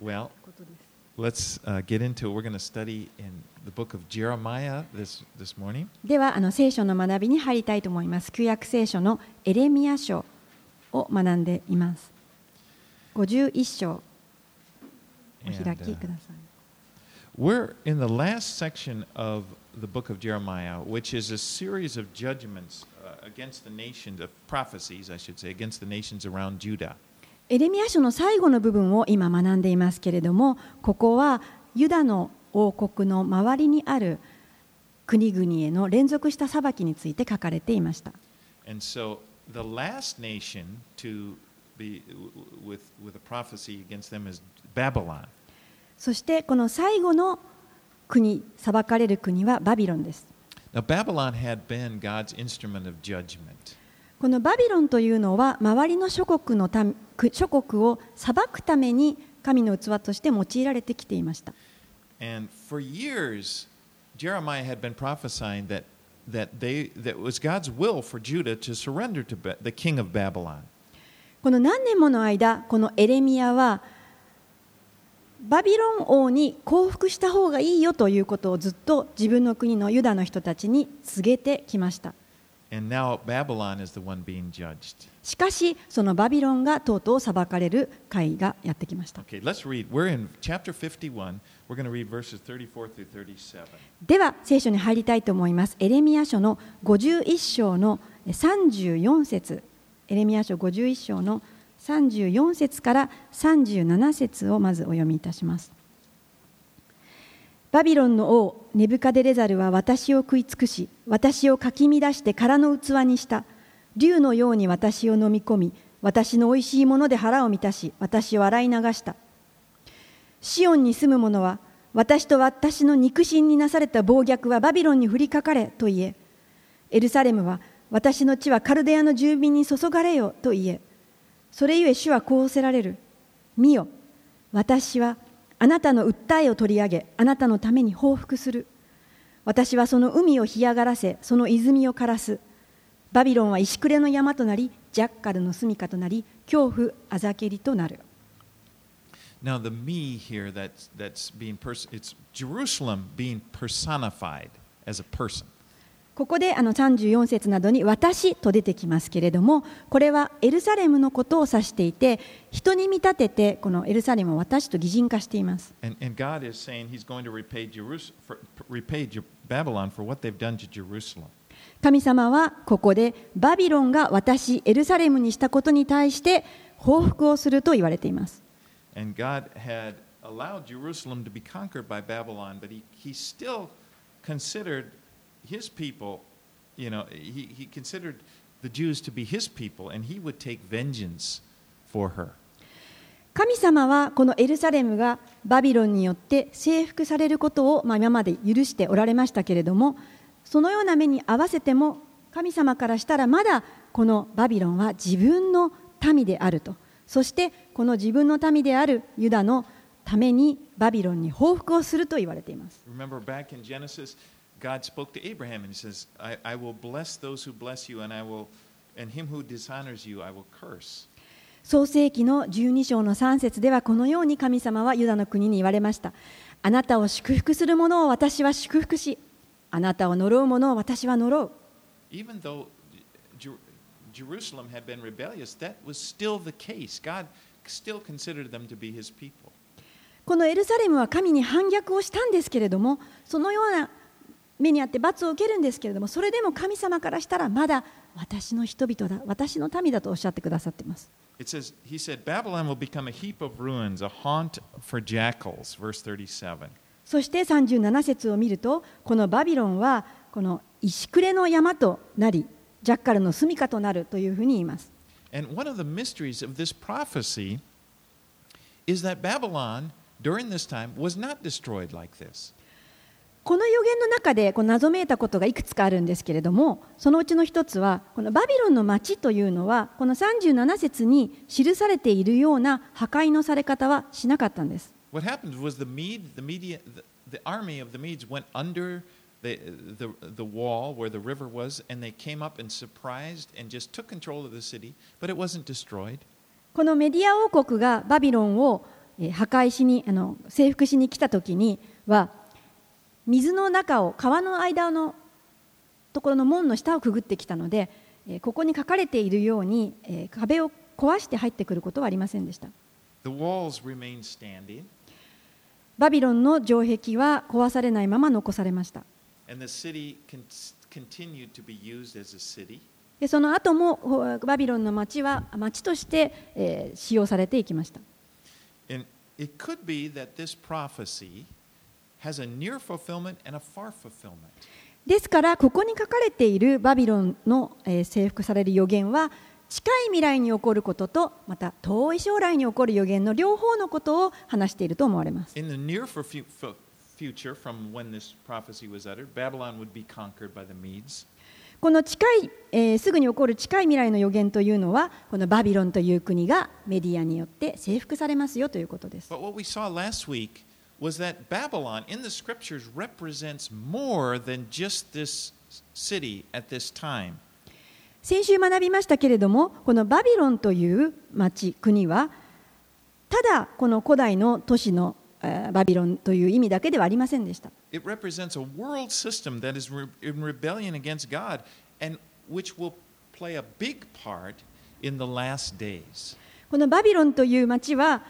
Well, let's uh, get into it. We're going to study in the book of Jeremiah this, this morning. ではあの聖書の学びに入りたいと思います旧約聖書のエレミア書を学んでいます51章お And, 開き uh, ください we're in the last section of the book of Jeremiah, which is a series of judgments uh, against the nations, of prophecies, I should say, against the nations around Judah. エレミア書の最後の部分を今学んでいますけれどもここはユダの王国の周りにある国々への連続した裁きについて書かれていました。そしてこの最後の国、裁かれる国はバビロンです。Now, had been God's instrument of judgment. このバビロンというのは周りの諸国のた諸国を裁くために神の器として用いられてきていました。この何年もの間、このエレミアはバビロン王に降伏した方がいいよということをずっと自分の国のユダの人たちに告げてきました。しかしそのバビロンがとうとう裁かれる会がやってきました Okay, let's read. We're in chapter 51. We're going to read verses 34 through 37. では聖書に入りたいと思いますエレミア書の51章の34節エレミア書51章の34節から37節をまずお読みいたしますバビロンの王ネブカデレザルは私を食い尽くし私をかき乱して空の器にした。竜のように私を飲み込み私のおいしいもので腹を満たし私を洗い流した。シオンに住む者は私と私の肉親になされた暴虐はバビロンに降りかかれと言え。エルサレムは私の地はカルデアの住民に注がれよと言え。それゆえ主はこうおせられる。見よ私はあなたの訴えを取り上げあなたのために報復する。私はその海を干上がらせその泉を枯らす。バビロンは石暮れの山となりジャッカルの住処となり恐怖あざけりとなる。Now, the me here that's, that's being pers- it's Jerusalem being personified as a person. ここであの34節などに「私」と出てきますけれどもこれはエルサレムのことを指していて人に見立ててこのエルサレムを私と擬人化しています。神様はここでバビロンが私エルサレムにしたことに対して報復をすると言われています。His people, you know, he, he considered the Jews to be His people, and He would take vengeance for her. 神様はこのエルサレムがバビロンによって征服されることを、まあ、今まで許しておられましたけれどもそのような目に合わせても神様からしたらまだこのバビロンは自分の民であるとそしてこの自分の民であるユダのためにバビロンに報復をすると言われています Remember back in Genesis, God spoke to Abraham and He says, I, I will bless those who bless you, and I will, and him who dishonors you, I will curse. 創世記の12章の3節ではこのように神様はユダの国に言われましたあなたを祝福する者を私は祝福しあなたを呪う者を私は呪う Even though Jer- Jerusalem had been rebellious, that was still the case. God still considered them to be His people. このエルサレムは神に反逆をしたんですけれどもそのような目にあって罰を受けるんですけれどもそれでも神様からしたらまだ私の人々だ私の民だとおっしゃってくださっています。Says, そして37節を見るとこのバビロンはこの石暮れの山となりジャッカルの住処となるというふうに言います。And mysteries of this prophecy is that Babylon during this time was not destroyed like this. この予言の中でこの謎めいたことがいくつかあるんですけれどもそのうちの一つはこのバビロンの町というのはこの37節に記されているような破壊のされ方はしなかったんです What happened was the Mede, the, Media, the, the army of the Medes went under the, the, the wall where the river was, and they came up and surprised and just took control of the city, but it wasn't destroyed. このメディア王国がバビロンをえー破壊しにあの征服しに来た時には水の中を川の間のところの門の下をくぐってきたので、えーここに書かれているように、えー壁を壊して入ってくることはありませんでした。バビロンの城壁は壊されないまま残されました.でその後もほバビロンの町は町として、えー使用されていきました。And it could be that this prophecy ですからここに書かれているバビロンの、えー征服される予言は近い未来に起こることとまた遠い将来に起こる予言の両方のことを話していると思われます。In the near fu- fu- fu- future, from when this prophecy was uttered, Babylon would be conquered by the Medes. この近い、えーすぐに起こる近い未来の予言というのはこのバビロンという国がメディアによって征服されますよということです。But what we saw last week was that Babylon in the scriptures represents more than just this city at this time. 先週学びましたけれどもこのバビロンという町国はただこの古代の都市のえーバビロンという意味だけではありませんでした It represents a world system that is re- in rebellion against God and which will play a big part in the last days. このバビロンという町は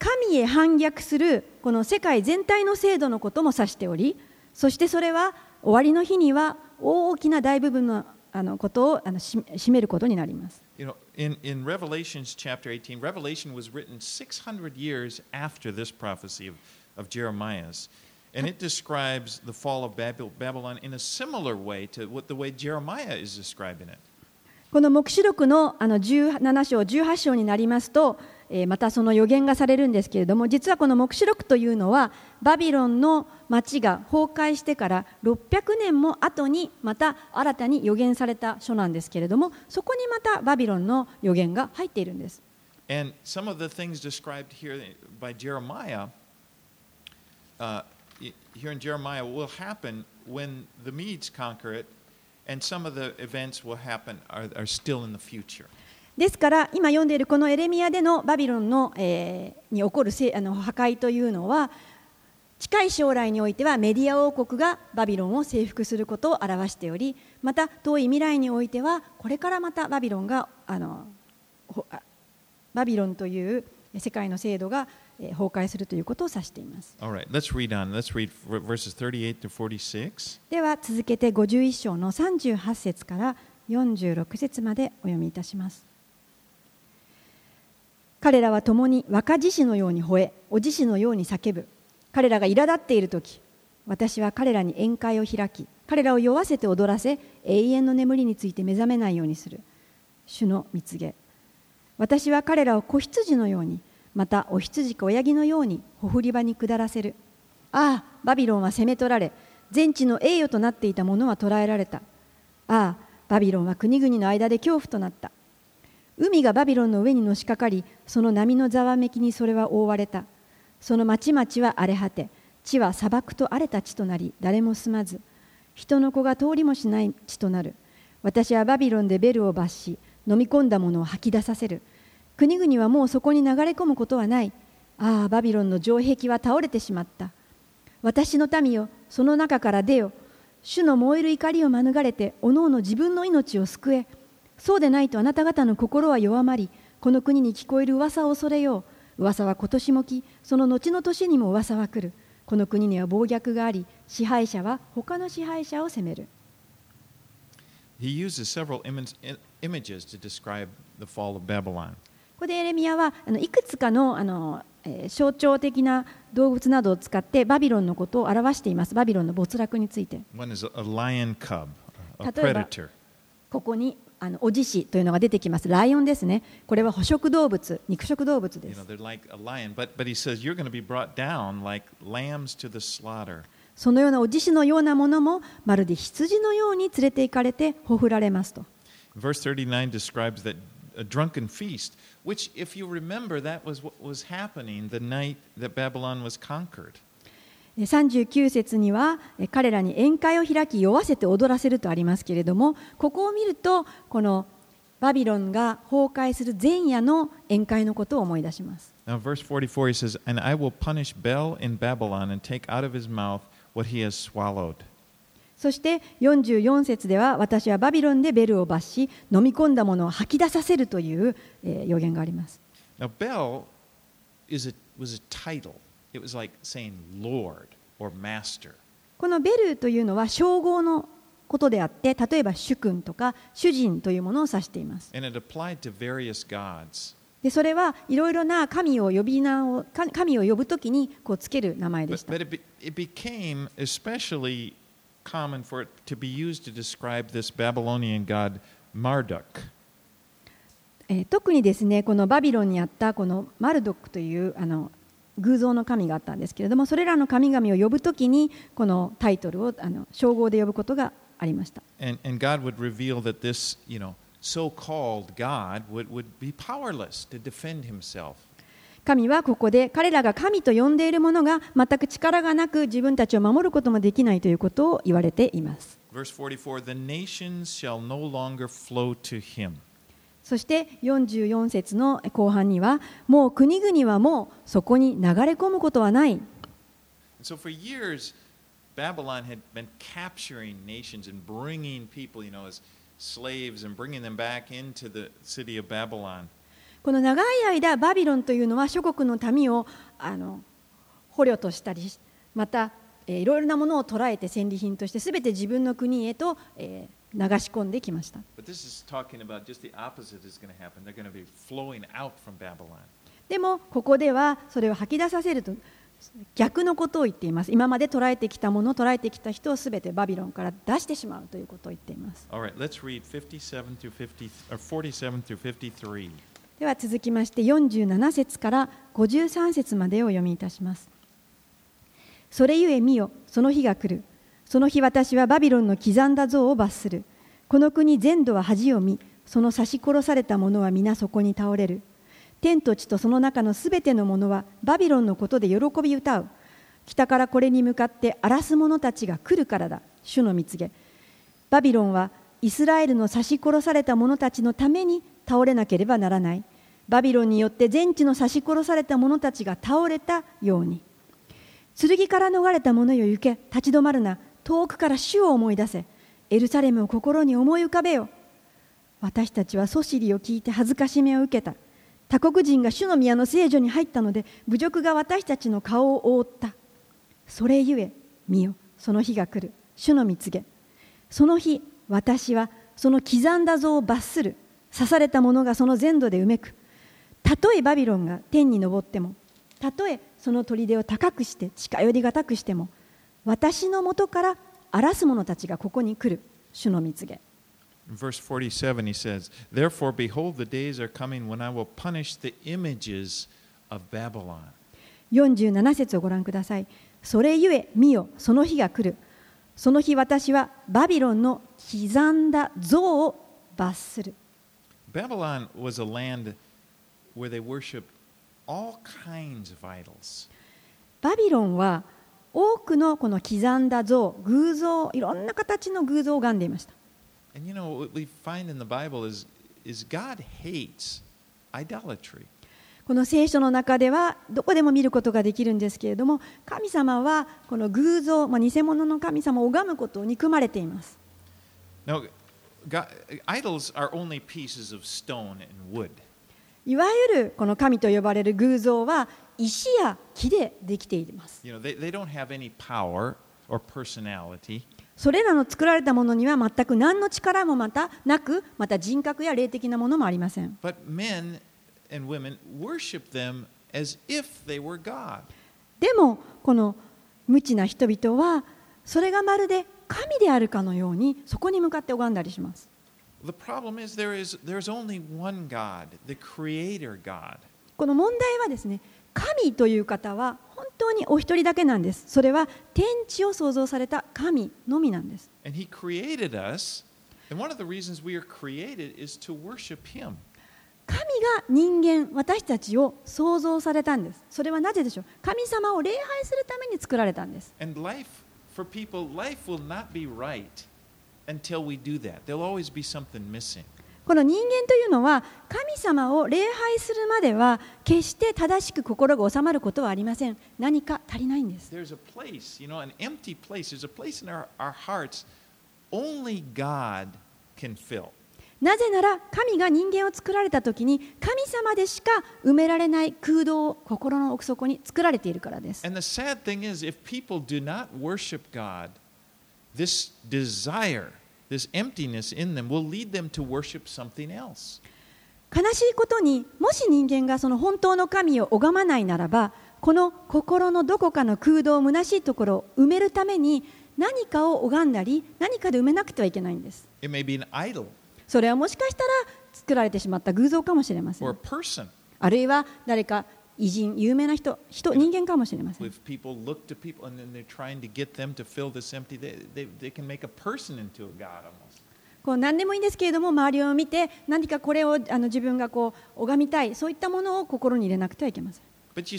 神へ反逆するこの世界全体の制度のことも指しておりそしてそれは終わりの日には大きな大部分のあのことをあのし占めることになります。You know, in, in Revelations chapter 18, Revelation was written 600 years after this prophecy of, of Jeremiah's. And it describes the fall of Babyl- Babylon in a similar way to what the way Jeremiah is describing it. この黙示録のあの17章、18章になりますと、えまたその予言がされるんですけれども、実はこの黙示録というのは、バビロンの町が崩壊してから600年も後にまた新たに予言された書なんですけれども、そこにまたバビロンの予言が入っているんです。And some of the things described here by Jeremiah, uh, here in Jeremiah, will happen when the Medes conquer it, and some of the events will happen are, are still in the future. ですから今読んでいるこのエレミアでのバビロンの、えーに起こるせあの破壊というのは近い将来においてはメディア王国がバビロンを征服することを表しておりまた遠い未来においてはこれからまたバビロンがあのバビロンという世界の制度がえー崩壊するということを指しています All right, let's read on. Let's read v- verses 38 to 46. では続けて51章の38節から46節までお読みいたします彼らは共に若獅子のように吠えお獅子のように叫ぶ。彼らが苛立っている時私は彼らに宴会を開き彼らを酔わせて踊らせ永遠の眠りについて目覚めないようにする。主の蜜げ。私は彼らを子羊のようにまたお羊か親木のようにほふり場に下らせる。ああバビロンは攻め取られ全地の栄誉となっていたものは捕らえられた。ああバビロンは国々の間で恐怖となった。海がバビロンの上にのしかかりその波のざわめきにそれは覆われた。その町々は荒れ果て地は砂漠と荒れた地となり誰も住まず人の子が通りもしない地となる。私はバビロンでベルを罰し飲み込んだものを吐き出させる。国々はもうそこに流れ込むことはない。ああバビロンの城壁は倒れてしまった。私の民よその中から出よ。主の燃える怒りを免れておのおの自分の命を救え。そうでないとあなた方の心は弱まりこの国に聞こえる噂を恐れよう。噂は今年も来その後の年にも噂は来る。この国には暴虐があり支配者は他の支配者を責める。He uses several images to describe the fall of Babylon. ここでエレミアはあのいくつかのあの、えー象徴的な動物などを使ってバビロンのことを表しています。バビロンの没落について。One is a, a lion cub, a, a 例えば predator. ここにあのお獅子というのが出てきますライオンですねこれは捕食動物肉食動物です.そのようなお獅子のようなものもまるで羊のように連れて行かれてほふられますと Verse 39 describes that a drunken feast, which, if you remember, that was what was happening the night that Babylon was conquered. え39節にはえ彼らに宴会を開き酔わせて踊らせるとありますけれどもここを見るとこのバビロンが崩壊する前夜の宴会のことを思い出します Now, verse 44, he says, And I will punish Bel in Babylon and take out of his mouth what he has swallowed. そして44節では私はバビロンでベルを罰し飲み込んだものを吐き出させるという、えー予言があります Now, Bel is a, was a title. このベルというのは称号のことであって、例えば主君とか主人というものを指しています。でそれはいろいろな神を呼び名を神を呼ぶときにこうつける名前です。特にですね、このバビロンにあったこのマルドックというあの偶像の神があったんですけれどもそれらの神々を呼ぶときにこのタイトルをあの称号で呼ぶことがありました。神はここで彼らが神と呼んでいるものが全く力がなく自分たちを守ることもできないということを言われています。Verse 44, the nations shall no longer flow to him. そして44節の後半にはもう国々はもうそこに流れ込むことはない so for years, Babylon had been capturing nations and bringing people, you know, as slaves and bringing them back into the city of Babylon. この長い間バビロンというのは諸国の民をあの捕虜としたりまた、えーいろいろなものを捕らえて戦利品として全て自分の国へと、えー流し込んできました。でも、ここではそれを吐き出させると逆のことを言っています。今まで捉えてきたもの捉えてきた人をすべてバビロンから出してしまうということを言っています。では続きまして47節から53節までを読みいたします。それゆえ見よ、その日が来る。その日私はバビロンの刻んだ像を罰する。この国全土は恥を見、その刺し殺された者は皆そこに倒れる。天と地とその中のすべてのものはバビロンのことで喜び歌う。北からこれに向かって荒らす者たちが来るからだ。主の蜜げ。バビロンはイスラエルの刺し殺された者たちのために倒れなければならない。バビロンによって全地の刺し殺された者たちが倒れたように。剣から逃れた者よ行け、立ち止まるな。遠くから主を思い出せ。エルサレムを心に思い浮かべよ。私たちはソシリを聞いて恥ずかしめを受けた。他国人が主の宮の聖女に入ったので、侮辱が私たちの顔を覆った。それゆえ、見よ、その日が来る。主の蜜げ。その日、私はその刻んだ像を罰する。刺された者がその全土でうめく。たとえバビロンが天に昇っても、たとえその砦を高くして近寄りがたくしても、私のもとから荒らす者たちがここに来る。主の蜜げ。Verse 47, he says, Therefore, behold, the days are coming when I will punish the images of Babylon. 47節をご覧ください。それゆえ見よ、その日が来る。その日私はバビロンの刻んだ像を罰する。Babylon was a land where they worshiped all kinds of idols. バビロンは多くのこの刻んだ像、偶像、いろんな形の偶像を拝んでいました。And you know, what we find in the Bible is, is God hates idolatry. この聖書の中ではどこでも見ることができるんですけれども神様はこの偶像、まあ、偽物の神様を拝むことを憎まれています Now, God, idols are only pieces of stone and wood. いわゆるこの神と呼ばれる偶像は石や木でできています。それらの作られたものには全く何の力もまたなく、また人格や霊的なものもありません。でも、この無知な人々は、それがまるで神であるかのように、そこに向かって拝んだりします。この問題はですね、神という方は本当にお一人だけなんです。それは天地を創造された神のみなんです。神が人間、私たちを創造されたんです。それはなぜでしょう？神様を礼拝するために作られたんです。人、人生、人生、人生、人生、この人間というのは神様を礼拝するまでは決して正しく心が収まることはありません。何か足りないんです。なぜなら神が人間を作られた時に神様でしか埋められない空洞を心の奥底に作られているからです。This emptiness in them will lead them to worship something else. 悲しいことにもし人間がその本当の神を拝まないならばこの心のどこかの空洞虚しいところを埋めるために何かを拝んだり何かで埋めなくてはいけないんですそれはもしかしたら作られてしまった偶像かもしれませ or ん.あるいは誰か偉人、有名な人、人、人間かもしれません。こう何でもいいんですけれども、周りを見て、何かこれをあの自分がこう拝みたい、そういったものを心に入れなくてはいけません。But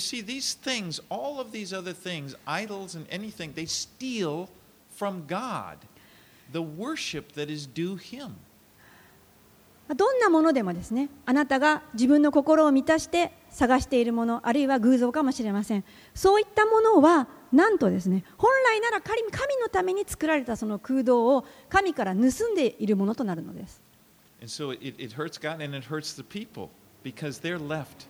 どんなものでもですね、あなたが自分の心を満たして、探しているものあるいは偶像かもしれません。そういったものはなんとですね本来なら神神のために作られたその空洞を神から盗んでいるものとなるのです。And so it, it hurts God and it hurts the people because they're left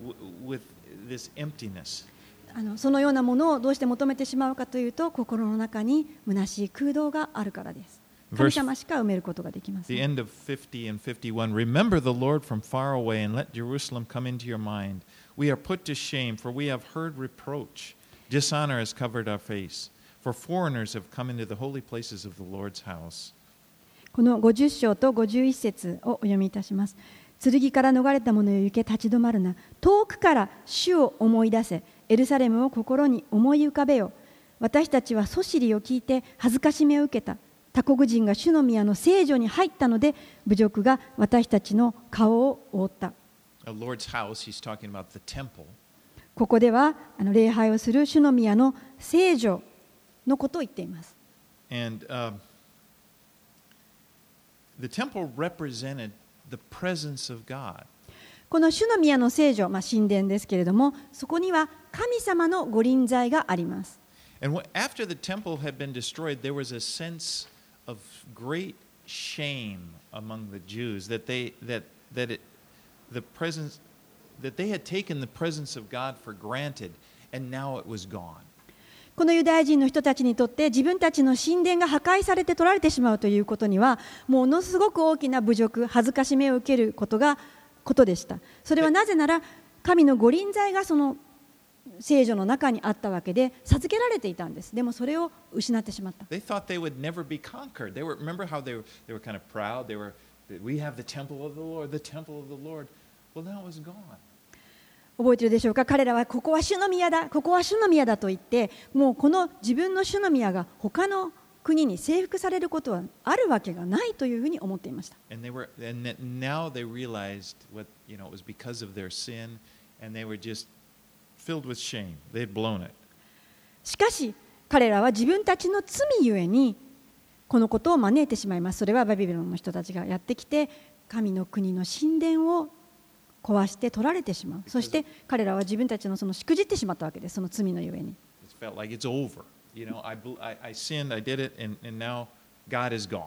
w- with this emptiness. あのそのようなものをどうして求めてしまうかというと心の中に虚しい空洞があるからです神様しか埋めることができませ The ん end of 50 and 51 Remember the Lord from far away and let Jerusalem come into your mind. We are put to shame, for we have heard reproach. Dishonor has covered our face, for foreigners have come into the holy places of the Lord's house. この50章と51節をお読みいたします。剣から逃れた者よ行け立ち止まるな。遠くから主を思い出せ。エルサレムを心に思い浮かべよ。私たちはそしりを聞いて恥ずかしめを受けた。他国人が主の宮の聖女に入ったので、侮辱が私たちの顔を覆った。ここではあの礼拝をする主の宮の聖女のことを言っています。And um, the temple represented the presence of God. この主の宮の聖女、まあ、神殿ですけれども、そこには神様の御臨在があります。And after the temple had been destroyed, there was a sense of great shame among the Jews that they that that it, the presence that they had taken the presence of God for granted, and now it was gone. このユダヤ人の人たちにとって自分たちの神殿が破壊されて取られてしまうということにはものすごく大きな侮辱恥ずかしめを受けることがことでしたそれはなぜなら神の御臨在がその聖女の中にあったわけで、授けられていたんです。でもそれを失ってしまった。覚えてるでしょうか？彼らはここは主の宮だ、ここは主の宮だと言って、もうこの自分の主の宮が他の国に征服されることはあるわけがないというふうに思っていました。And they were, and filled with shame. They had blown it. しかし彼らは自分たちの罪ゆえにこのことを招いてしまいますそれはバビロンの人たちがやってきて神の国の神殿を壊して取られてしまうそして彼らは自分たちのそのしくじってしまったわけですその罪のゆえに It felt like it's over. You know, I, bel- I, I sinned, I did it, and, and now God is gone.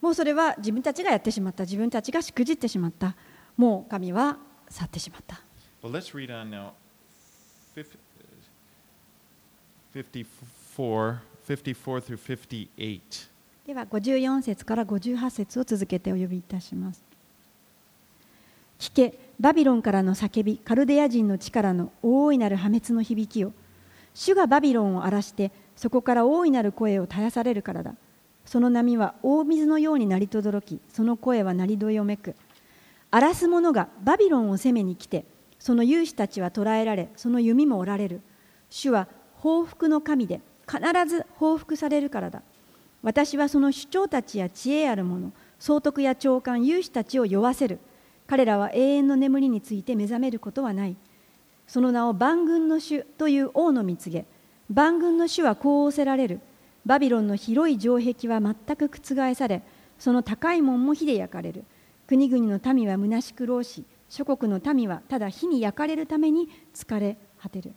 もうそれは自分たちがやってしまった自分たちがしくじってしまったもう神は去ってしまった Well, let's read on now. 54, 54 through 58. では54節から58節を続けてお呼びいたします。聞けバビロンからの叫びカルデア人の力の大いなる破滅の響きを。主がバビロンを荒らしてそこから大いなる声を絶やされるからだ。その波は大水のように鳴り轟きその声は鳴りどよめく。荒らす者がバビロンを攻めに来てその勇士たちは捕らえられその弓も折られる。主は報復の神で必ず報復されるからだ。私はその首長たちや知恵ある者総督や長官勇士たちを酔わせる。彼らは永遠の眠りについて目覚めることはない。その名を万軍の主という王の蜜げ。万軍の主はこう仰せられる。バビロンの広い城壁は全く覆されその高い門も火で焼かれる。国々の民は虚しく労し諸国の民はただ火に焼かれるために疲れ果てる。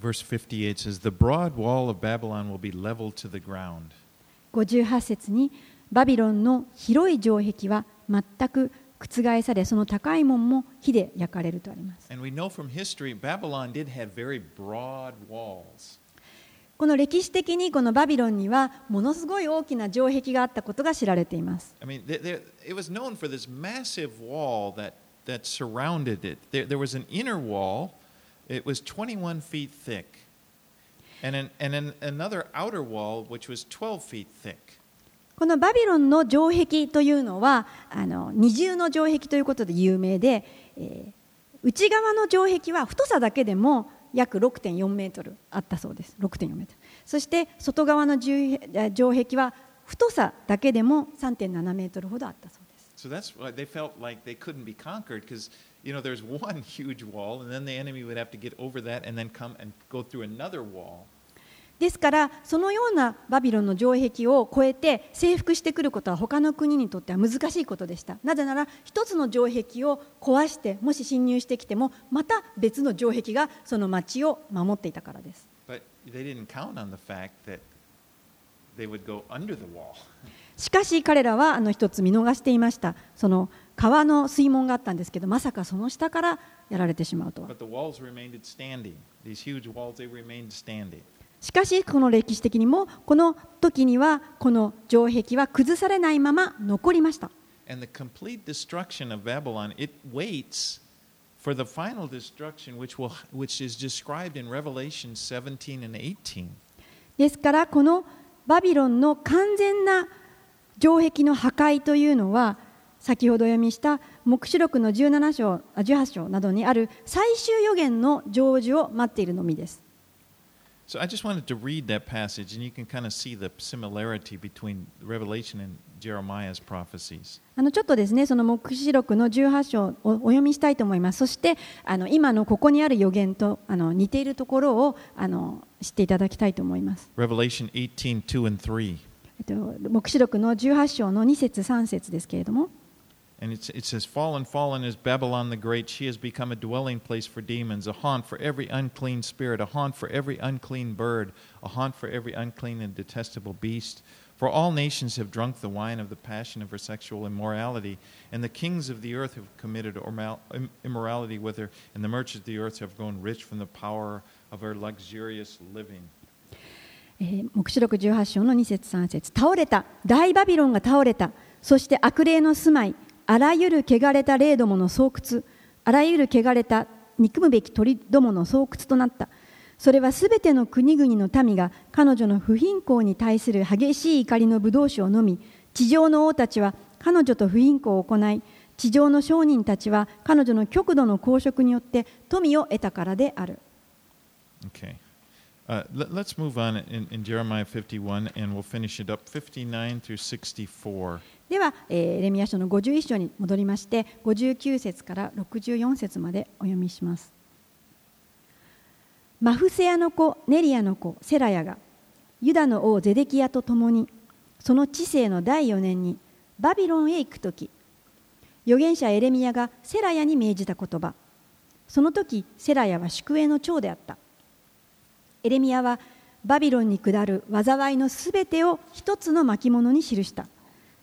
Verse 58 says, The broad wall of Babylon will be leveled to the ground. 58節にバビロンの広い城壁は全く覆されその高い門も火で焼かれるとあります And we know from history, Babylon did have very broad walls. この歴史的にこのバビロンにはものすごい大きな城壁があったことが知られています I mean, there, it was known for this massive wall that, that surrounded it. There, there was an inner wall, it was 21 feet thick, and, an, and an, another outer wall, which was 12 feet thick. このバビロンの城壁というのはあの二重の城壁ということで有名で、えー内側の城壁は太さだけでも約6.4メートルあったそうです6.4メートルそして外側の城壁は太さだけでも3.7メートルほどあったそうです So that's why they felt like they couldn't be conquered because, ですから、そのようなバビロンの城壁を越えて征服してくることは他の国にとっては難しいことでした。なぜなら、一つの城壁を壊して、もし侵入してきても、また別の城壁がその町を守っていたからです。しかし、彼らはあの一つ見逃していました。その川の水門があったんですけどまさかその下からやられてしまうとは.しかしこの歴史的にもこの時にはこの城壁は崩されないまま残りました And the complete destruction of Babylon, it waits for the final destruction, which, will, which is described in Revelation 17 and 18. ですからこのバビロンの完全な城壁の破壊というのは先ほど読みした黙示録の17章あ18章などにある最終予言の成就を待っているのみです。So I just wanted to read that passage, and you can kind of see the similarity between Revelation and Jeremiah's prophecies. あのちょっとですねその黙示録の18章をお読みしたいと思います。そしてあの今のここにある予言とあの似ているところをあの知っていただきたいと思います。Revelation 18 2 and 3. えっと、黙示録の18章の2節3節ですけれども And it's, it says, Fallen, fallen is Babylon the Great. She has become a dwelling place for demons, a haunt for every unclean spirit, a haunt for every unclean bird, a haunt for every unclean and detestable beast. For all nations have drunk the wine of the passion of her sexual immorality, and the kings of the earth have committed ormal- im- immorality with her, and the merchants of the earth have grown rich from the power of her luxurious living. えー黙示録18章の2節3節倒れた大バビロンが倒れたそして悪霊の住まい あらゆる汚れた霊どもの巣窟あらゆる汚れた憎むべき鳥どもの巣窟となったそれはすべての国々の民が彼女の不貧困に対する激しい怒りの葡萄酒を飲み地上の王たちは彼女と不貧困を行い地上の商人たちは彼女の極度の公職によって富を得たからである Okay. Uh, let, us move on in, in Jeremiah 51, and we'll finish it up 59 through 64. では、えーエレミヤ書の51章に戻りまして59節から64節までお読みします。マフセヤの子ネリアの子セラヤがユダの王ゼデキヤと共にその治世の第4年にバビロンへ行く時預言者エレミヤがセラヤに命じた言葉。その時セラヤは宿営の長であった。エレミヤはバビロンに下る災いのすべてを一つの巻物に記した。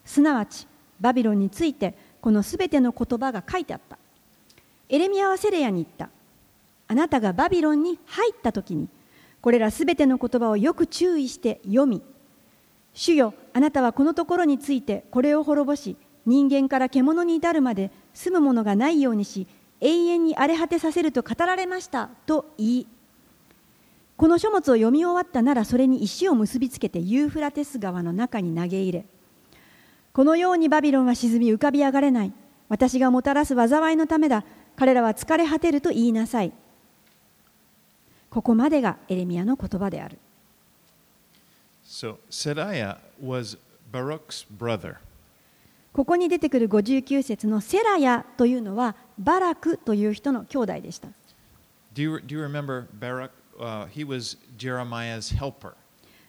すなわちバビロンについてこのすべての言葉が書いてあった。エレミヤはセレヤに言った。あなたがバビロンに入った時にこれらすべての言葉をよく注意して読み主よあなたはこのところについてこれを滅ぼし人間から獣に至るまで住むものがないようにし永遠に荒れ果てさせると語られましたと言いこの書物を読み終わったならそれに石を結びつけてユーフラテス川の中に投げ入れこのようにバビロンは沈み浮かび上がれない私がもたらす災いのためだ彼らは疲れ果てると言いなさいここまでがエレミアの言葉である So, was Baruch's brother. ここに出てくる59節のセラヤというのはバラクという人の兄弟でした Do you, do you remember Baruch? Uh, he was Jeremiah's helper.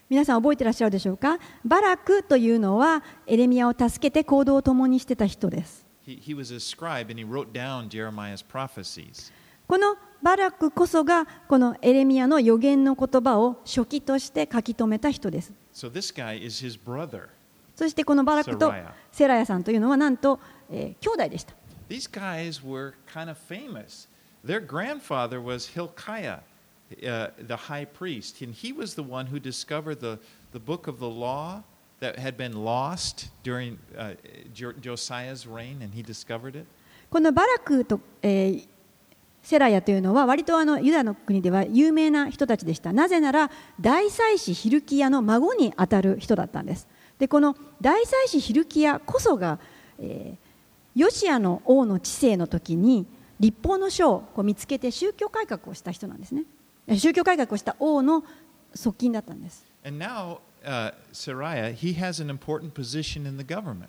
皆さん覚えてらっしゃるでしょうか？バラクというのはエレミアを助けて行動を共にしてた人です。このバラクこそがこのエレミアの予言の言葉を書記として書き留めた人です。そしてこのバラクとセラヤさんというのはなんと、兄弟でした。Uh, the high priest, and he was the one who discovered the, the book of the law that had been lost during uh, Jo- Josiah's reign, and he discovered it. このバラクと、えーセラヤというのは割とあのユダの国では有名な人たちでしたなぜなら大祭司ヒルキヤの孫にあたる人だったんですでこの大祭司ヒルキヤこそが、えーヨシアの王の治世の時に立法の書をこう見つけて宗教改革をした人なんですね宗教改革をした王の側近だったんです And now, uh, Sariah, he has an important position in the government.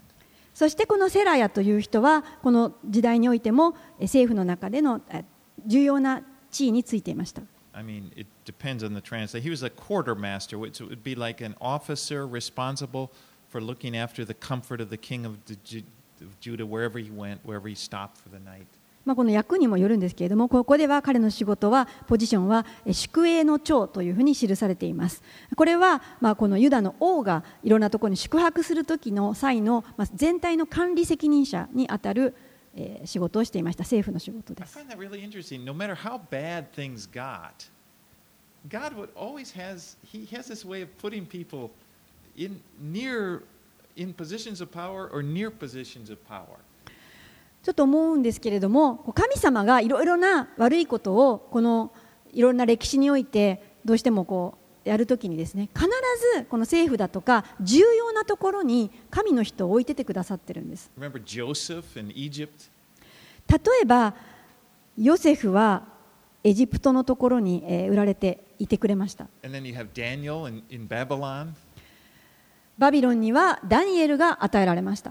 そしてこのセラヤという人はこの時代においてもえ政府の中でのえ重要な地位についていました I mean, it depends on the translation. He was a quartermaster, which would be like an officer responsible for looking after the comfort of the king of, the, of Judah wherever he went, wherever he stopped for the night. まあ、この役にもよるんですけれどもここでは彼の仕事はポジションは宿営の長というふうに記されています。これはまあこのユダの王がいろんなところに宿泊する時の際の全体の管理責任者に当たる仕事をしていました。政府の仕事です。ちょっと思うんですけれども神様がいろいろな悪いことをこのいろんな歴史においてどうしてもこうやるときにですね必ずこの政府だとか重要なところに神の人を置いててくださってるんです。例えばヨセフはエジプトのところにえ売られていてくれました And then you have Daniel in, in Babylon. バビロンにはダニエルが与えられました。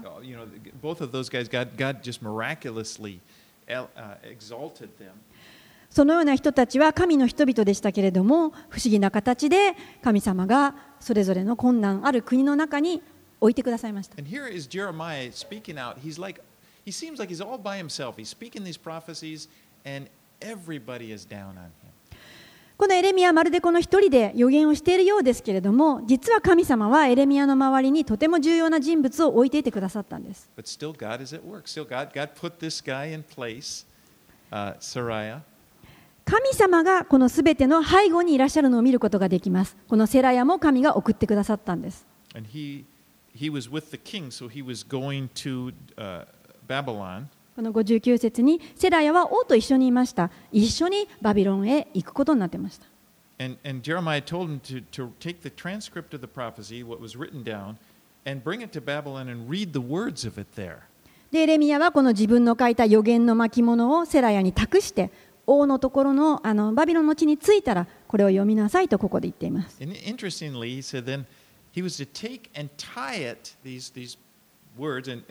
そのような人たちは神の人々でしたけれども、不思議な形で神様がそれぞれの困難ある国の中に置いてくださいました。このエレミアはまるでこの一人で予言をしているようですけれども実は神様はエレミアの周りにとても重要な人物を置いていてくださったんです uh. 神様がこのすべての背後にいらっしゃるのを見ることができますこのセラヤも神が送ってくださったんです And he, he was with the king, so he was going to uh, Babylon. この59節にセラヤは王と一緒にいました。一緒にバビロンへ行くことになってました。で、レミアはこの自分の書いた予言の巻物をセラヤに託して、王のところの,あのバビロンの地に着いたら、これを読みなさいとここで言っています。words and,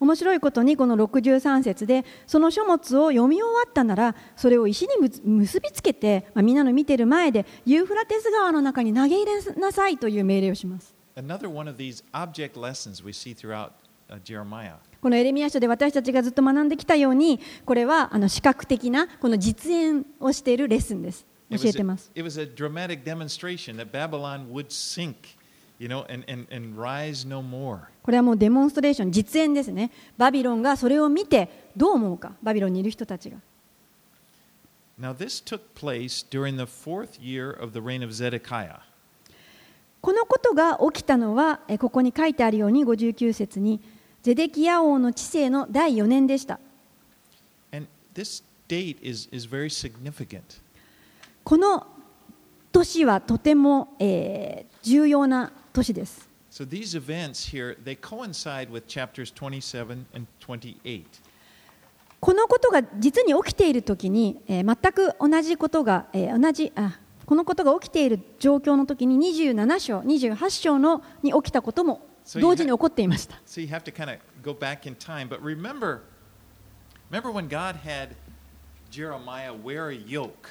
面白いことにこの63節でその書物を読み終わったならそれを石に結びつけてみんなの見てる前でユーフラテス川の中に投げ入れなさいという命令をします。このエレミア書で私たちがずっと学んできたようにこれはあの視覚的なこの実演をしているレッスンです。教え was, て a, ます it was a dramatic demonstration that Babylon would sink, you know, and, and, and rise no more. これはもうデモンストレーション実演ですねバビロンがそれを見てどう思うかバビロンにいる人たちが Now, this took place during the fourth year of the reign of Zedekiah. このことが起きたのはえここに書いてあるように59節にゼデキヤ王の治世の第4年でした And this date is, is very significant. この年はとても、えー重要な年です So these events here, they coincide with chapters 27 and 28. このことが実に起きている時に、えー全く同じことが、えー同じあこのことが起きている状況の時に27章28章のに起きたことも So you 同時に起こっていました So you have to kind of go back in time. But remember, remember when God had Jeremiah wear a yoke.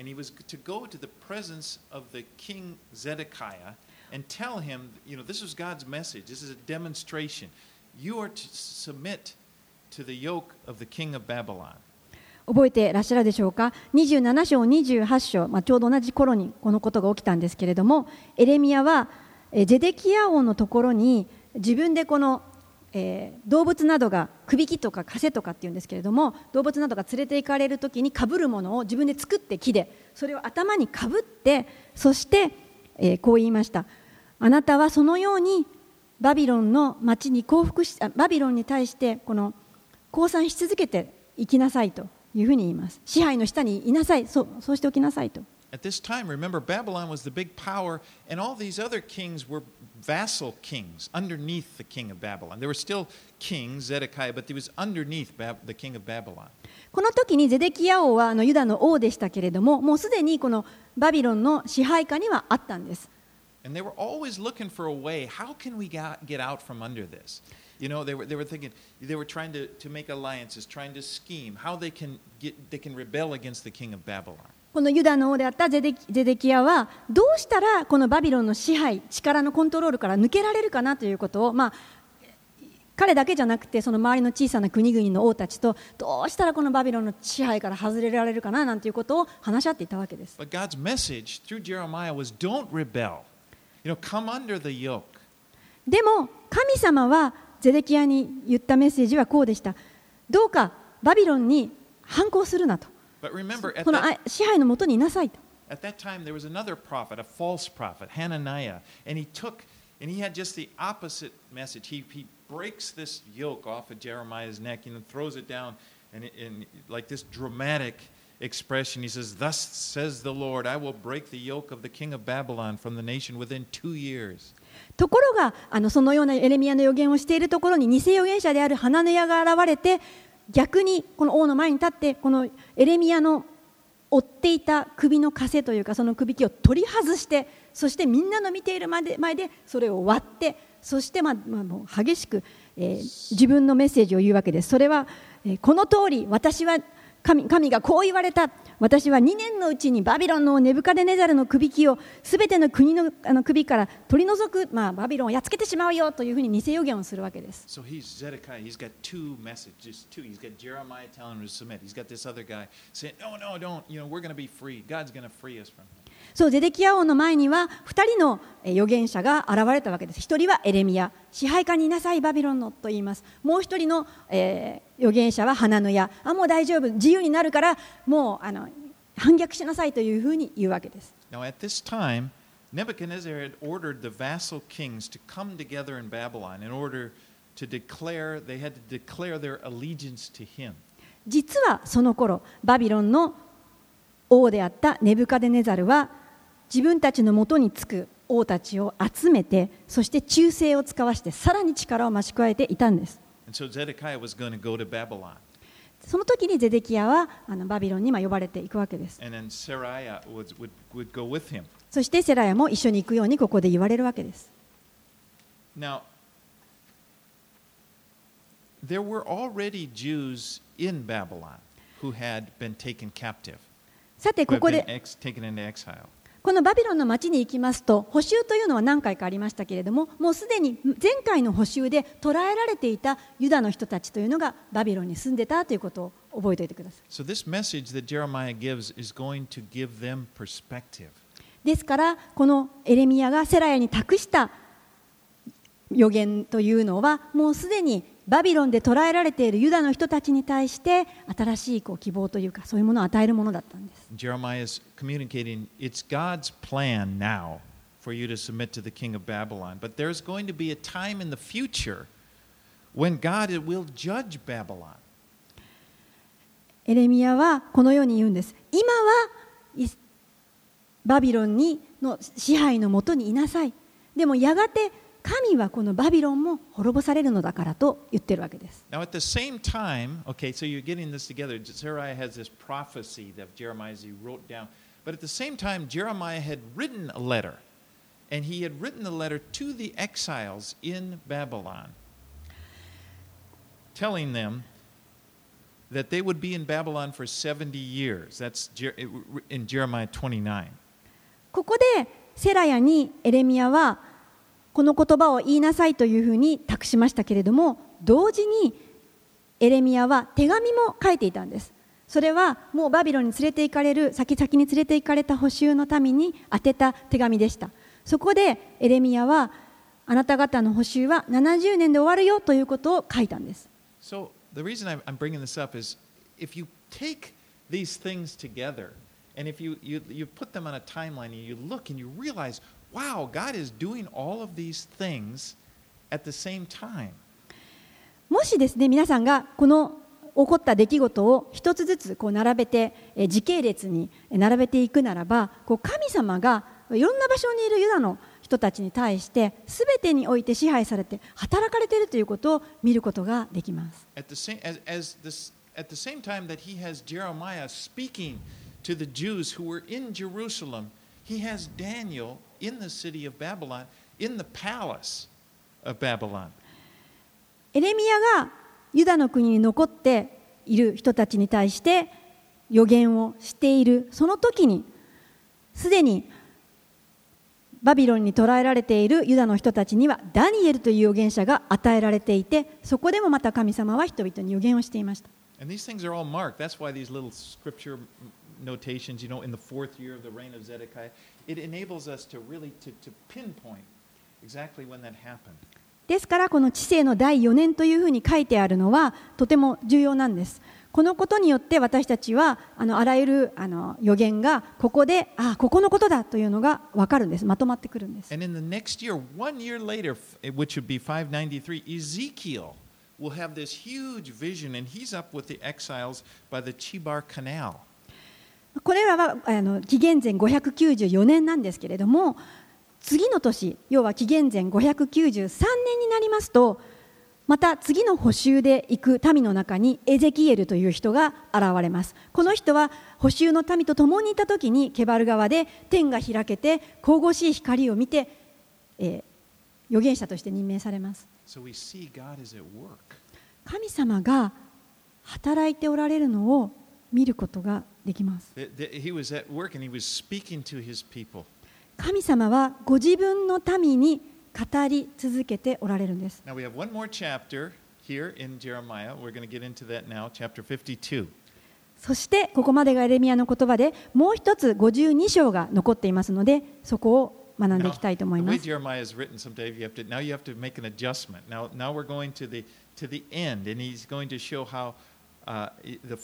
And he was to go to the presence of the king Zedekiah and tell him, you know, this is God's message. This is a demonstration. You are to submit to the yoke of the king of Babylon. 覚えてらっしゃるでしょうか27章28章、まあ、ちょうど同じ頃にこのことが起きたんですけれどもエレミアはえゼデキヤ王のところに自分でこの、えー動物などがくびきとか枷とかっていうんですけれども動物などが連れて行かれる時にかぶるものを自分で作って木でそれを頭にかぶってそして、えーこう言いました。あなたはそのようにバビロンの町に降伏しバビロンに対してこの降参し続けていきなさいというふうに言います。支配の下にいなさいそうそうしておきなさいと。At this time, remember, Babylon was the big power, and all these other kings were vassal kings underneath the king of Babylon. There were still kings, Zedekiah, but he was underneath Bab- the king of Babylon. この時にゼデキヤ王はあのユダの王でしたけれどももうすでにこのバビロンの支配下にはあったんです And they were always looking for a way. How can we get get out from under this? You know, they were, they were thinking, they were trying to, to make alliances, trying to scheme how they can, get, they can rebel against the king of Babylon. このユダの王であったゼデキゼデキヤはどうしたらこのバビロンの支配力のコントロールから抜けられるかなということを、まあ、彼だけじゃなくてその周りの小さな国々の王たちとどうしたらこのバビロンの支配から外れられるかななんていうことを話し合っていたわけです。But God's message through Jeremiah was don't rebel. You know, come under the yoke. でも神様はゼデキヤに言ったメッセージはこうでした。どうかバビロンに反抗するなと。But remember, at この支配のもとにいなさいと。at that time there was another prophet, a false prophet, Hananiah, and he took, and he had just the opposite message. He, he breaks this yoke off of Jeremiah's neck and throws it down, and, and like this dramatic expression, he says, Thus says the Lord, I will break the yoke of the king of Babylon from the nation within two years. ところがあのそのようなエレミアの予言をしているところに偽預言者であるハナネヤが現れて逆にこの王の前に立ってこのエレミアの追っていた首の枷というかその首輝を取り外してそしてみんなの見ている前で前でそれを割ってそしてまあまあもう激しく、えー自分のメッセージを言うわけです。それは、えーこの通り私は神神がこう言われた私は2年のうちにバビロンのネブカデネザルの首輝をすべての国のあの首から取り除く、まあ、バビロンをやっつけてしまうよというふうに偽予言をするわけです。So he's Zedekiah. He's got two messages, two. He's got Jeremiah telling him to submit. He's got this other guy saying, No, no, don't. You know, we're going to be free. God's going to free us from him. そうゼデキヤ王の前には2人のえー預言者が現れたわけです。1人はエレミア、支配下にいなさいバビロンのと言います。もう1人の、えー預言者はハナヌヤ、あもう大丈夫、自由になるからもうあの反逆しなさいというふうに言うわけです。Now, at this time, Nebuchadnezzar had ordered the vassal kings to come together in Babylon in order to declare, they had to declare their allegiance to him. 実はその頃バビロンの王であったネブカデネザルは自分たちの元につく王たちを集めてそして忠誠を使わしてさらに力を増し加えていたんです。その時にゼデキアはあのバビロンに呼ばれていくわけです。そしてセライアも一緒に行くようにここで言われるわけです。Now, さてここで.このバビロンの町に行きますと補修というのは何回かありましたけれどももうすでに前回の補修で捕らえられていたユダの人たちというのがバビロンに住んでたということを覚えておいてください So, this message that Jeremiah gives is going to give them perspective. ですからこのエレミヤがセラヤに託した予言というのはもうすでにバビロンで捕らえられているユダの人たちに対して新しいこう希望というかそういうものを与えるものだったんです Jeremiah is communicating it's God's plan now for you to submit to the king of Babylon. But there's going to be a time in the future when God will judge Babylon. エレミヤはこのように言うんです今はいバビロンにの支配のもとにいなさいでもやがて神はこのバビロンも滅ぼされるのだからと言ってるわけです Now, at the same time, okay, so you're getting this together. Zechariah has this prophecy that Jeremiah he wrote down. But at the same time, Jeremiah had written a letter. And he had written the letter to the exiles in Babylon, telling them, that they would be in Babylon for 70 years. That's in Jeremiah 29. ここでセラヤにエレミアはこの言葉を言いなさいというふうに託しましたけれども同時にエレミアは手紙も書いていたんです。それはもうバビロンに連れて行かれる先々に連れて行かれた補修の民に宛てた手紙でした。そこでエレミアはあなた方の補修は70年で終わるよということを書いたんです。So the reason I'm bringing this up is if you take these things together and if you, you, you put them on a timeline and you look and you realize, wow, God is doing all of these things at the same time. もしですね皆さんがこの起こった出来事を一つずつこう並べてえー時系列に並べていくならばこう神様がいろんな場所にいるユダの人たちに対して全てにおいて支配されて働かれているということを見ることができます。At the same, as, as this, at the same time that he has Jeremiah speaking to the Jews who were in Jerusalem, he has Daniel エレミアがユダの国に残っている人たちに対して予言をしている。その時にすでにバビロンに捕らえられているユダの人たちにはダニエルという預言者が与えられていてそこでもまた神様は人々に預言をしていました。It enables us to really to, to pinpoint exactly when that happened. ですからこの知性の第4年というふうに書いてあるのはとても重要なんです。このことによって私たちはあのあらゆるあの予言がここであここのことだというのが分かるんですまとまってくるんです。And in the next year, one year later, which would be 593, Ezekiel will have this huge vision, and he's up with the exiles by the Chibar Canal. これらはあの紀元前594年なんですけれども次の年要は紀元前593年になりますとまた次の補修で行く民の中にエゼキエルという人が現れますこの人は補修の民と共にいた時にケバル川で天が開けて神々しい光を見て、えー預言者として任命されます.神様が働いておられるのを見ることができます。神様はご自分の民に語り続けておられるんです。そしてここまでがエレミアの言葉でもう一つ52章が残っていますのでそこを学んでいきたいと思います。the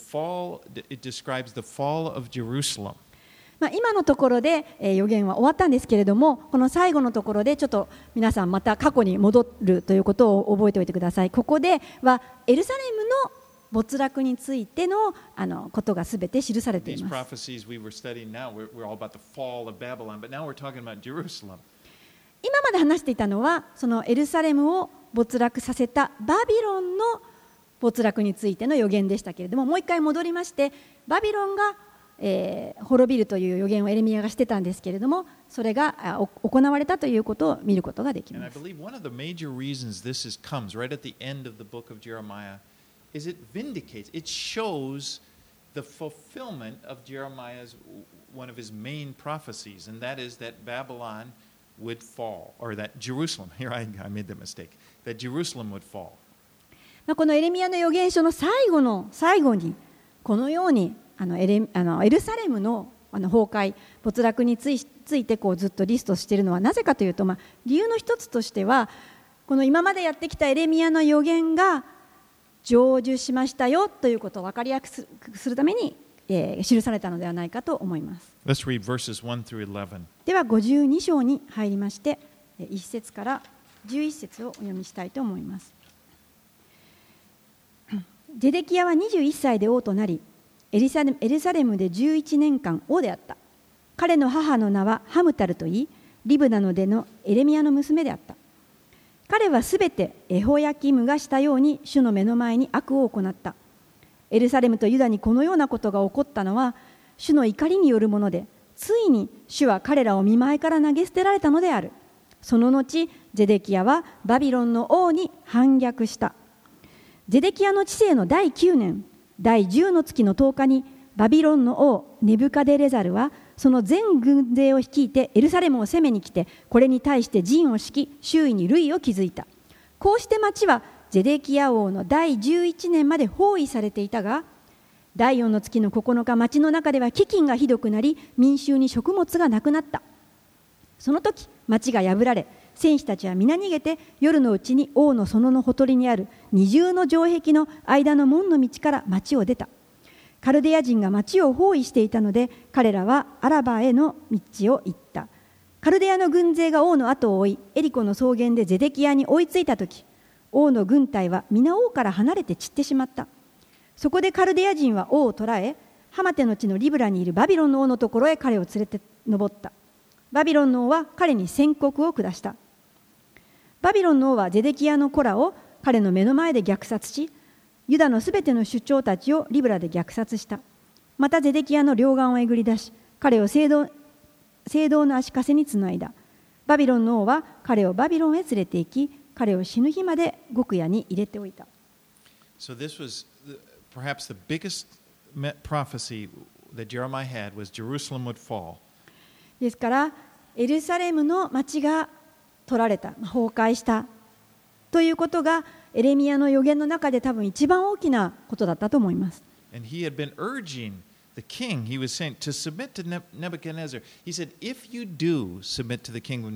まあ今のところで予言は終わったんですけれども、この最後のところでちょっと皆さんまた過去に戻るということを覚えておいてください。ここではエルサレムの没落についてのあのことがすべて記されています。今まで話していたのはそのエルサレムを没落させたバビロンの没落についての予言でしたけれどももう一回戻りましてバビロンが、えー滅びるという予言をエレミアがしてたんですけれどもそれがあ行われたということを見ることができ And I ます believe one of the major reasons this is, comes right at the end of the book of Jeremiah is it vindicates, it shows the fulfillment of Jeremiah's one of his main prophecies, and that is that Babylon would fall, or that Jerusalem, here I, I made the mistake, that Jerusalem would fall. まあこのエレミアの予言書の最後の最後にこのようにあのエレあのエルサレムのあの崩壊没落についてこうずっとリストしているのはなぜかというと、まあ、理由の一つとしてはこの今までやってきたエレミアの予言が成就しましたよということを分かりやすくするために、えー記されたのではないかと思います。Let's read verses 1 through 11. では52章に入りましてえー1節から11節をお読みしたいと思います。ゼデキヤは21歳で王となりエルサレムで11年間王であった。彼の母の名はハムタルといいリブナの出のエレミアの娘であった。彼はすべてエホヤキムがしたように主の目の前に悪を行った。エルサレムとユダにこのようなことが起こったのは主の怒りによるものでついに主は彼らを見舞いから投げ捨てられたのである。その後ゼデキヤはバビロンの王に反逆した。ゼデキヤの治世の第9年第10の月の10日にバビロンの王ネブカデレザルはその全軍勢を率いてエルサレムを攻めに来てこれに対して陣を敷き周囲に類を築いた。こうして町はゼデキヤ王の第11年まで包囲されていたが第4の月の9日町の中では飢饉がひどくなり民衆に食物がなくなった。その時町が破られ戦士たちは皆逃げて夜のうちに王の園のほとりにある二重の城壁の間の門の道から町を出た。カルデア人が町を包囲していたので彼らはアラバへの道を行った。カルデアの軍勢が王の後を追いエリコの草原でゼデキアに追いついた時王の軍隊は皆王から離れて散ってしまった。そこでカルデア人は王を捕らえハマテの地のリブラにいるバビロンの王のところへ彼を連れて登った。バビロンの王は彼に宣告を下した。バビロンの王はゼデキアの子らを彼の目の前で虐殺しユダのすべての首長たちをリブラで虐殺した。またゼデキアの両岸をえぐり出し彼を聖堂聖堂の足かせにつないだ。バビロンの王は彼をバビロンへ連れて行き彼を死ぬ日まで極夜に入れておいた。So this was perhaps the biggest prophecy that Jeremiah had was Jerusalem would fall. ですからエルサレムの町が取られた崩壊したということがエレミアの予言の中で多分一番大きなことだったと思います And he had been urging the king, he was saying, to submit to Neb- Nebuchadnezzar. He said, If you do submit to the king of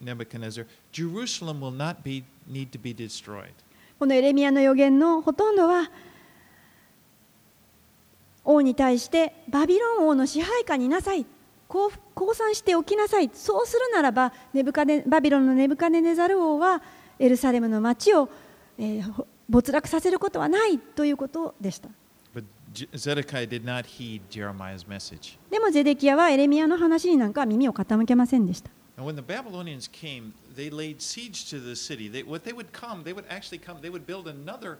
Nebuchadnezzar, Jerusalem will not be, need to be destroyed. このエレミアの予言のほとんどは王に対してバビロン王の支配下にいなさい降降参しておきなさいそうするならばネブカネバビロンのネブカネネザル王はエルサレムの町を、えーほ没落させることはないということでした.でもゼデキヤはエレミアの話になんかは耳を傾けませんでした And when the Babylonians came, they laid siege to the city. They, what they would come, they would actually come, they would build another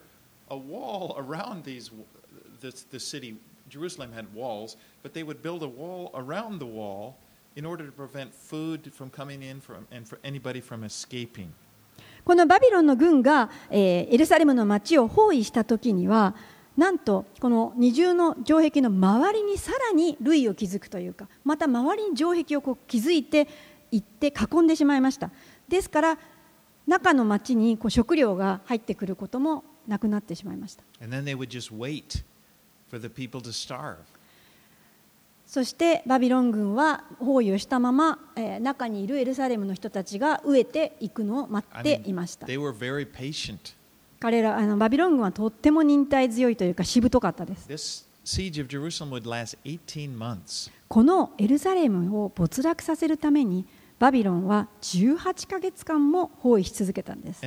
a wall around these the, the city. Jerusalem had walls, but they would build a wall around the wall in order to prevent food from coming in from, and for anybody from escaping. このバビロンの軍が、えーエルサレムの町を包囲した時にはなんとこの二重の城壁の周りにさらに類を築くというかまた周りに城壁をこう築いていって囲んでしまいましたですから中の町にこう食料が入ってくることもなくなってしまいました And then they would just wait そしてバビロン軍は包囲をしたまま、えー中にいるエルサレムの人たちが飢えていくのを待っていました.彼らあのバビロン軍はとっても忍耐強いというかしぶとかったです This siege of Jerusalem would last 18 months. このエルサレムを没落させるためにバビロンは18か月間も包囲し続けたんです。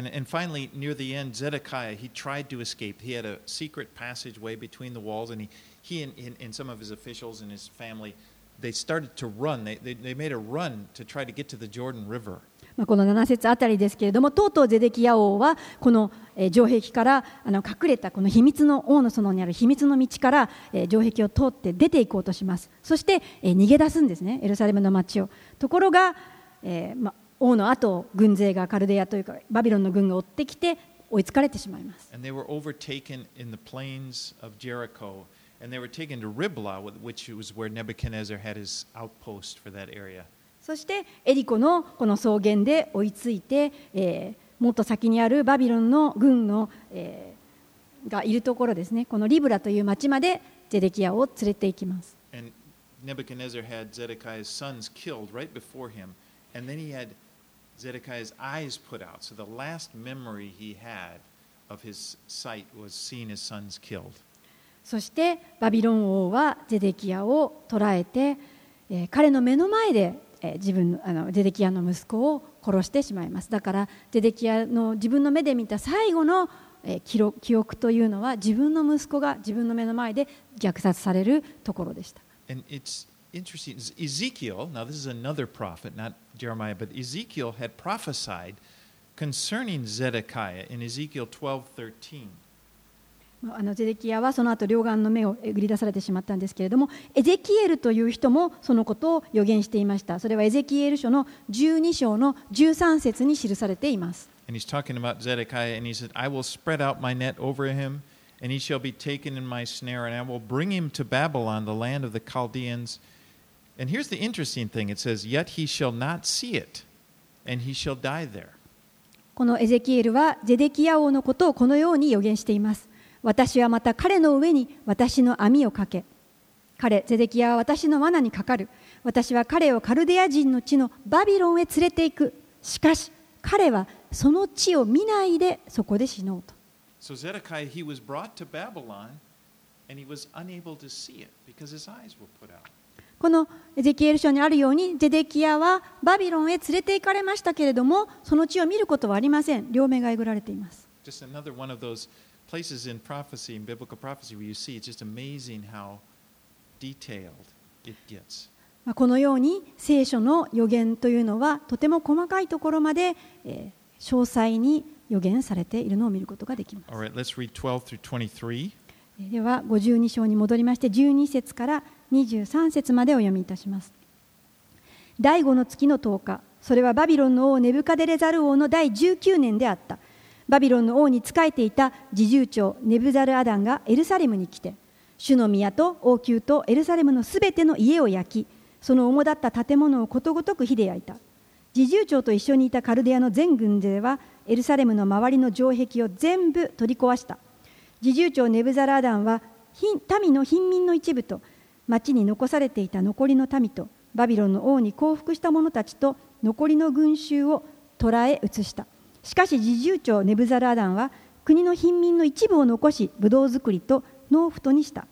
この7節あたりですけれども、とうとうゼデキヤ王はこの城壁からあの隠れたこの秘密の王の園にある秘密の道から城壁を通って出て行こうとします。そして逃げ出すんですね、エルサレムの街を。ところが、えーまあ、王の後を軍勢がカルデアというかバビロンの軍が追ってきて追いつかれてしまいます And they were overtaken in the plains of Jericho, and they were taken to Riblah, which was where Nebuchadnezzar had his outpost for that area. そしてエリコのこの草原で追いついて、えーもっと先にあるバビロンの軍の、えーがいるところですねこのリブラという町までゼデキヤを連れて行きます And Nebuchadnezzar had Zedekiah's sons killed right before him, and then he had Zedekiah's eyes put out. So the last memory he had of his sight was seeing his sons killed. そしてバビロン王はゼデキヤを捕らえて、えー彼の目の前で、えー自分のあのゼデキヤの息子を殺してしまいますだからゼデキヤの自分の目で見た最後の、えー記録記憶というのは自分の息子が自分の目の前で虐殺されるところでした And it's interesting. Ezekiel, now this is another prophet, not Jeremiah, but Ezekiel had prophesied concerning Zedekiah in Ezekiel 12 13. まああのゼデキヤはその後両眼の目をえぐり出されてしまったんですけれどもエゼキエルという人もそのことを予言していましたそれはエゼキエル書の12章の13節に記されています And he's talking about Zedekiah, and he said, I will spread out my net over him, and he shall be taken in my snare, and I will bring him to Babylon, the land of the Chaldeans. And here's the interesting thing it says, Yet he shall not see it, and he shall die there. このエゼキエルはゼデキヤ王のことをこのように予言しています。私はまた彼の上に私の網をかけ、彼、ゼデキヤは私の罠にかかる。私は彼をカルデア人の地のバビロンへ連れて行く。しかし、彼はその地を見ないでそこで死のうと。So Zedekiah, he was brought to Babylon, and he was unable to see it because his eyes were put out. このエゼキエル書にあるようにゼデキヤはバビロンへ連れて行かれましたけれどもその地を見ることはありません両目がえぐられています Just another one of those places in prophecy, in biblical prophecy, where you see it's just amazing how detailed it gets. まあこのように聖書の予言というのはとても細かいところまで、えー詳細に予言されているのを見ることができます All right, let's read 12 through 23. えーでは52章に戻りまして12節から23節までお読みいたします。第5の月の10日それはバビロンの王ネブカデレザル王の第19年であった。バビロンの王に仕えていた侍従長ネブザルアダンがエルサレムに来て主の宮と王宮とエルサレムのすべての家を焼きその主だった建物をことごとく火で焼いた。侍従長と一緒にいたカルデアの全軍勢はエルサレムの周りの城壁を全部取り壊した。侍従長ネブザラーダンは民の貧民の一部と町に残されていた残りの民とバビロンの王に降伏した者たちと残りの群衆を捕らえ移した。しかし侍従長ネブザラーダンは国の貧民の一部を残しブドウ作りと農夫とにした。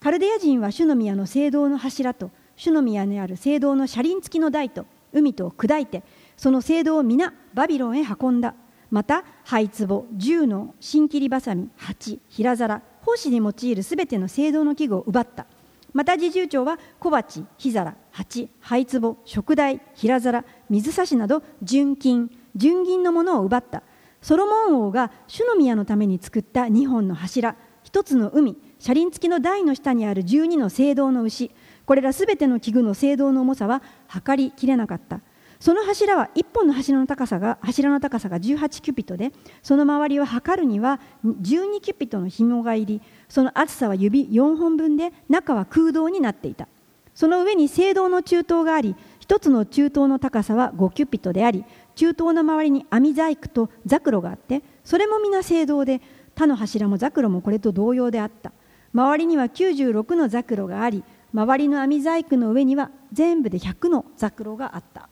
カルデア人は主の宮の聖堂の柱と主の宮にある聖堂の車輪付きの台と海とを砕いてその聖堂を皆バビロンへ運んだ。また灰壺銃の新切りばさみ鉢平皿奉仕に用いるすべての聖堂の器具を奪った。また侍従長は小鉢火皿鉢灰壺食台平皿水差しなど純金純銀のものを奪った。ソロモン王が主の宮のために作った2本の柱1つの海車輪付きの台の下にある12の聖堂の牛。これらすべての器具の聖堂の重さは測りきれなかった。その柱は1本の柱の高さが柱の高さが18キュピットでその周りを測るには12キュピットの紐が入りその厚さは指4本分で中は空洞になっていた。その上に聖堂の中東があり一つの中東の高さは5キュピットであり中東の周りに網細工とザクロがあってそれも皆聖堂で他の柱もザクロもこれと同様であった。周りには96のザクロがあり周りの網細工の上には全部で100のザクロがあった。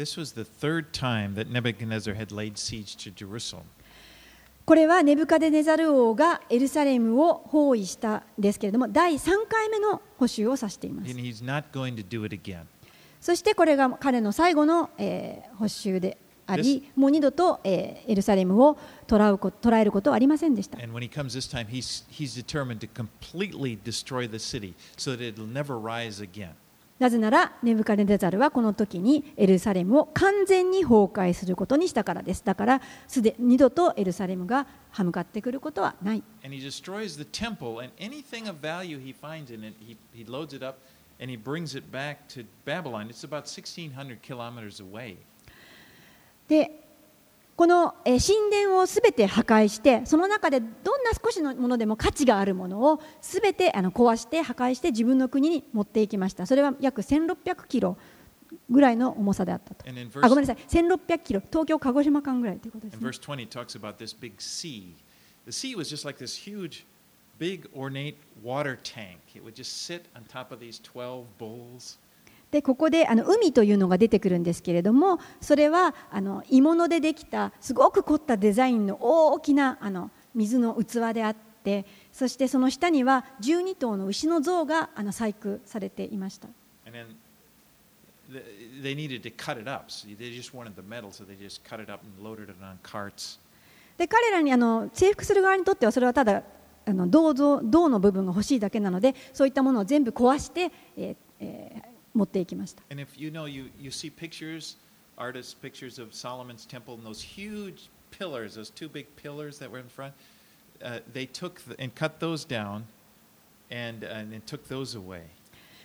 This was the third time that Nebuchadnezzar had laid siege to Jerusalem. これはネブカデネザル王がエルサレムを包囲したんですけれども第3回目の補修を指しています.そしてこれが彼の最後の、えー、補修でありもう二度と、えーエルサレムを捕らうこ捉えることはありませんでしたなぜならネブカデネザルはこの時にエルサレムを完全に崩壊することにしたからですだからすで二度とエルサレムが歯向かってくることはない And he destroys the temple, and anything of value he finds in it, he, he loads it up and he brings it back to Babylon. It's about 1,600 kilometers away. でこの神殿をすべて破壊して、その中でどんな少しのものでも価値があるものをすべて壊して破壊して自分の国に持っていきました。それは約1600キロぐらいの重さであったと。あごめんなさい、1600キロ、東京・鹿児島間ぐらいということです、ね。Big ornate water tank. It would just sit on top of these 12 bulls. でここであの海というのが出てくるんですけれどもそれはあの鋳物でできたすごく凝ったデザインの大きなあの水の器であってそしてその下には12頭の牛の像があの細工されていました And then th- they needed to cut it up. So they just wanted the metal, so they just cut it up and loaded it on carts. で彼らにあの征服する側にとってはそれはただあの銅像銅の部分が欲しいだけなのでそういったものを全部壊して、えーえー持っていきました And if you know, you, you see pictures, artists' pictures of Solomon's temple, and those huge pillars, those two big pillars that were in front, uh, they took the, and cut those down and, and, and took those away.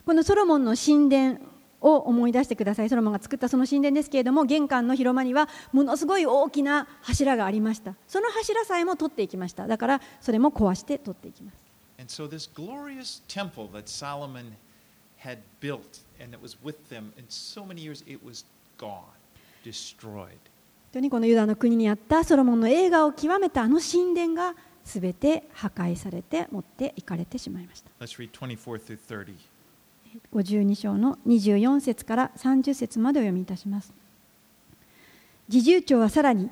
このソロモンの神殿を思い出してくださいソロモンが作ったその神殿ですけれども玄関の広間にはものすごい大きな柱がありましたその柱さえも取っていきましただからそれも壊して取っていきます And so, this glorious temple that Solomon had built, and it was with them in so many years, it was gone, destroyed. 本当にこのユダの国にあったソロモンの映画を極めたあの神殿がすべて破壊されて持っていかれてしまいました Let's read 24 through 30. 52章の24節から30節までお読みいたします侍従長はさらに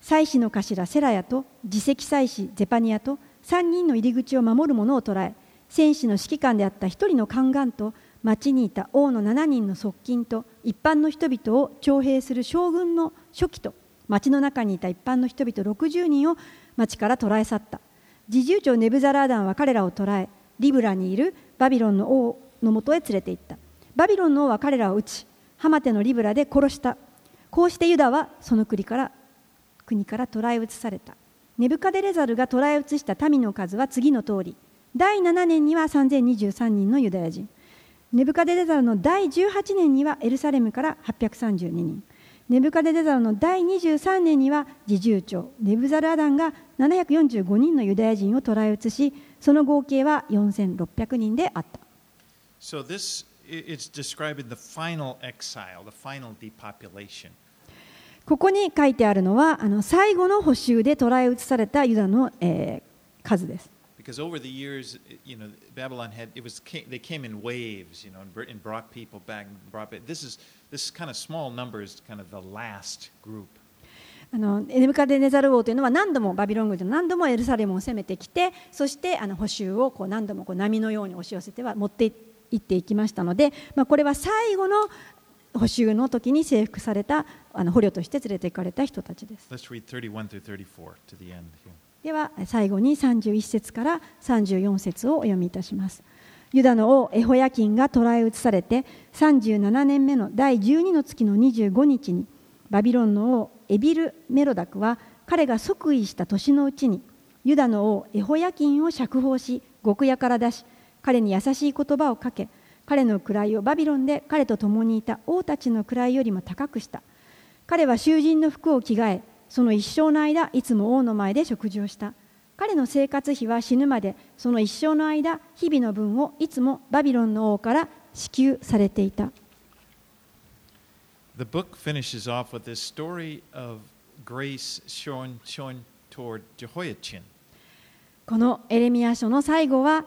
祭司の頭セラヤと次席祭司ゼパニアと3人の入り口を守る者を捕らえ戦士の指揮官であった1人の宦官と町にいた王の7人の側近と一般の人々を徴兵する将軍の初期と町の中にいた一般の人々60人を町から捕らえ去った。侍従長ネブザラーダンは彼らを捕らえリブラにいるバビロンの王のもとへ連れて行った。バビロンの王は彼らを撃ちハマテのリブラで殺した。こうしてユダはその国から国から捕らえ移された。ネブカデレザルが捕らえ移した民の数は次の通り。第7年には3023人のユダヤ人。ネブカデレザルの第18年にはエルサレムから832人。ネブカデレザルの第23年には侍従長ネブザルアダンが745人のユダヤ人を捕らえ移しその合計は4600人であった。So, this i- it's describing the final exile, the final depopulation. ここに書いてあるのはあの最後の補修で捕らえ移されたユダの、えー数です Because over the years, you know, Babylon had it was they came in waves, you know, and, br- and brought people back. and Brought back. This is this kind of small number is kind of the last group. あのネブカデネザル王というのは何度もバビロン軍で何度もエルサレムを攻めてきてそしてあの補修をこう何度もこう波のように押し寄せては持っていっていきましたので、まあ、これは最後の補修の時に征服されたあの捕虜として連れて行かれた人たちです。Let's read 31 through 34 to the end. Here. では最後に31節から34節をお読みいたします。ユダの王エホヤキンが捕らえ移されて37年目の第12の月の25日にバビロンの王エビル・メロダクは彼が即位した年のうちにユダの王エホヤキンを釈放し極屋から出し彼に優しい言葉をかけ彼の位をバビロンで彼と共にいた王たちの位よりも高くした彼は囚人の服を着替えその一生の間いつも王の前で食事をした。彼の生活費は死ぬまでその一生の間日々の分をいつもバビロンの王から支給されていた。The book finishes off with this story of grace shown shown toward Jehoiachin. このエレミヤ書の最後は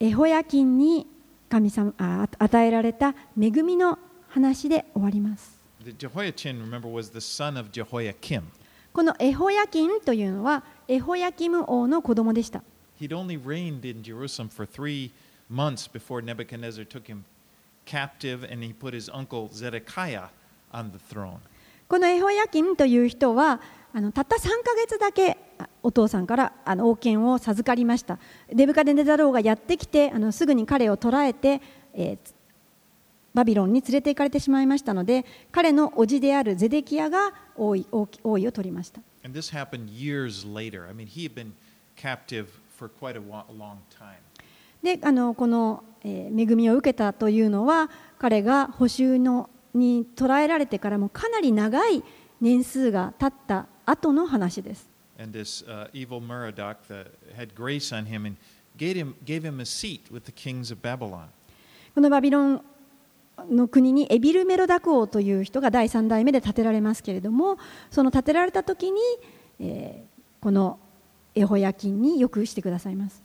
エホヤキンに神様あ与えられた恵みの話で終わりますこのエホヤキンというのはエホヤキム王の子供でした。このエホヤキンという人はあのたった3か月だけお父さんからあの王権を授かりました。デブカデネザロ王がやってきてあのすぐに彼を捕らえて、バビロンに連れて行かれてしまいましたので彼の叔父であるゼデキアが王位,王位を取りました。であのこの、えー、恵みを受けたというのは彼が捕囚のに捕らえられてからもかなり長い年数が経った後の話です。この「バビロンの国にエビル・メロダクという人が第3代目で建てられますけれどもその建てられた時に、このエホヤキンによくしてくださいます。